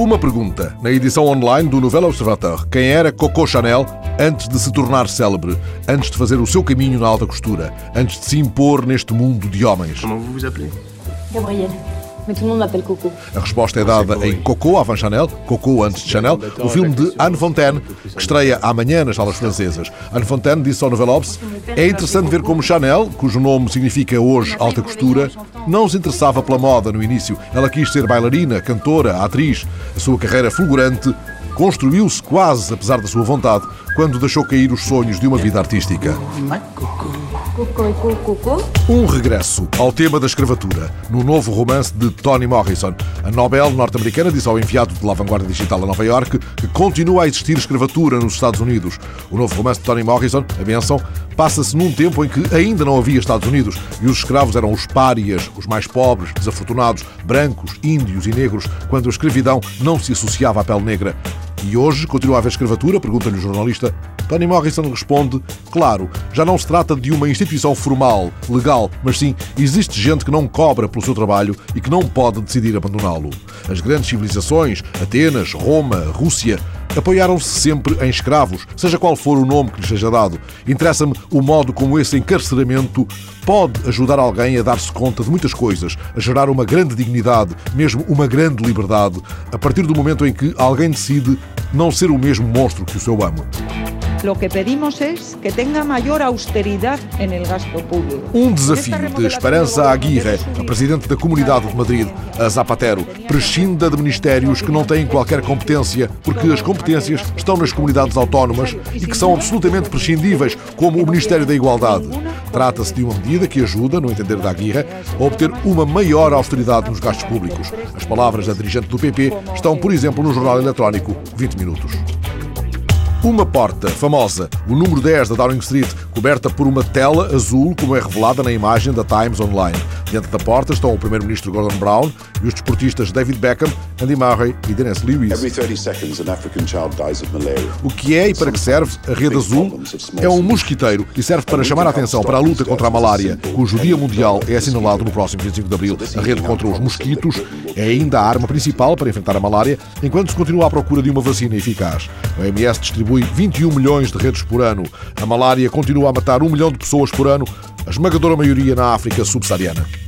Uma pergunta. Na edição online do Nouvel Observateur, quem era Coco Chanel antes de se tornar célebre, antes de fazer o seu caminho na alta costura, antes de se impor neste mundo de homens? Comment vous vous appelez Gabriel. Mais tout le monde m'appelle Coco. A resposta é dada em Coco, avant Chanel, Coco antes de Chanel, o filme de Anne Fontaine, que estreia amanhã nas salas francesas. Anne Fontaine disse ao Nouvel Obs, é interessante ver como Chanel, cujo nome significa hoje alta costura, não se interessava pela moda no início. Ela quis ser bailarina, cantora, atriz. A sua carreira fulgurante construiu-se quase, apesar da sua vontade, quando deixou cair os sonhos de uma vida artística. Um regresso ao tema da escravatura, no novo romance de Toni Morrison. A Nobel norte-americana disse ao enviado de La Vanguardia Digital a Nova York que continua a existir escravatura nos Estados Unidos. O novo romance de Toni Morrison, A Benção, passa-se num tempo em que ainda não havia Estados Unidos e os escravos eram os párias, os mais pobres, desafortunados, brancos, índios e negros, quando a escravidão não se associava à pele negra. E hoje continua a haver escravatura? Pergunta-lhe o jornalista. Tony Morrison responde: Claro, já não se trata de uma instituição formal, legal, mas sim existe gente que não cobra pelo seu trabalho e que não pode decidir abandoná-lo. As grandes civilizações, Atenas, Roma, Rússia, apoiaram-se sempre em escravos, seja qual for o nome que lhes seja dado. Interessa-me o modo como esse encarceramento pode ajudar alguém a dar-se conta de muitas coisas, a gerar uma grande dignidade, mesmo uma grande liberdade, a partir do momento em que alguém decide não ser o mesmo monstro que o seu amo. Lo que pedimos es que tenga mayor austeridad en el gasto público. Um desafio de Esperança Aguirre, a presidente da Comunidade de Madrid, a Zapatero, prescinda de ministérios que não têm qualquer competência, porque as competências estão nas comunidades autónomas e que são absolutamente prescindíveis, como o Ministério da Igualdade. Trata-se de uma medida que ajuda, no entender da Aguirre, a obter uma maior austeridade nos gastos públicos. As palavras da dirigente do PP estão, por exemplo, no jornal eletrónico 20 Minutos. Uma porta famosa, o número 10 da Downing Street, coberta por uma tela azul, como é revelada na imagem da Times Online. Dentro da porta estão o primeiro-ministro Gordon Brown e os desportistas David Beckham, Andy Murray e Dennis Lewis. Every 30 seconds, an African child dies of malaria. O que é e para que serve a rede azul é um mosquiteiro e serve para chamar a atenção para a luta contra a malária, cujo Dia Mundial é assinalado no próximo 25 de abril. A rede contra os mosquitos é ainda a arma principal para enfrentar a malária, enquanto se continua à procura de uma vacina eficaz. A OMS distribui 21 milhões de redes por ano. A malária continua a matar um milhão de pessoas por ano, a esmagadora maioria na África subsaariana.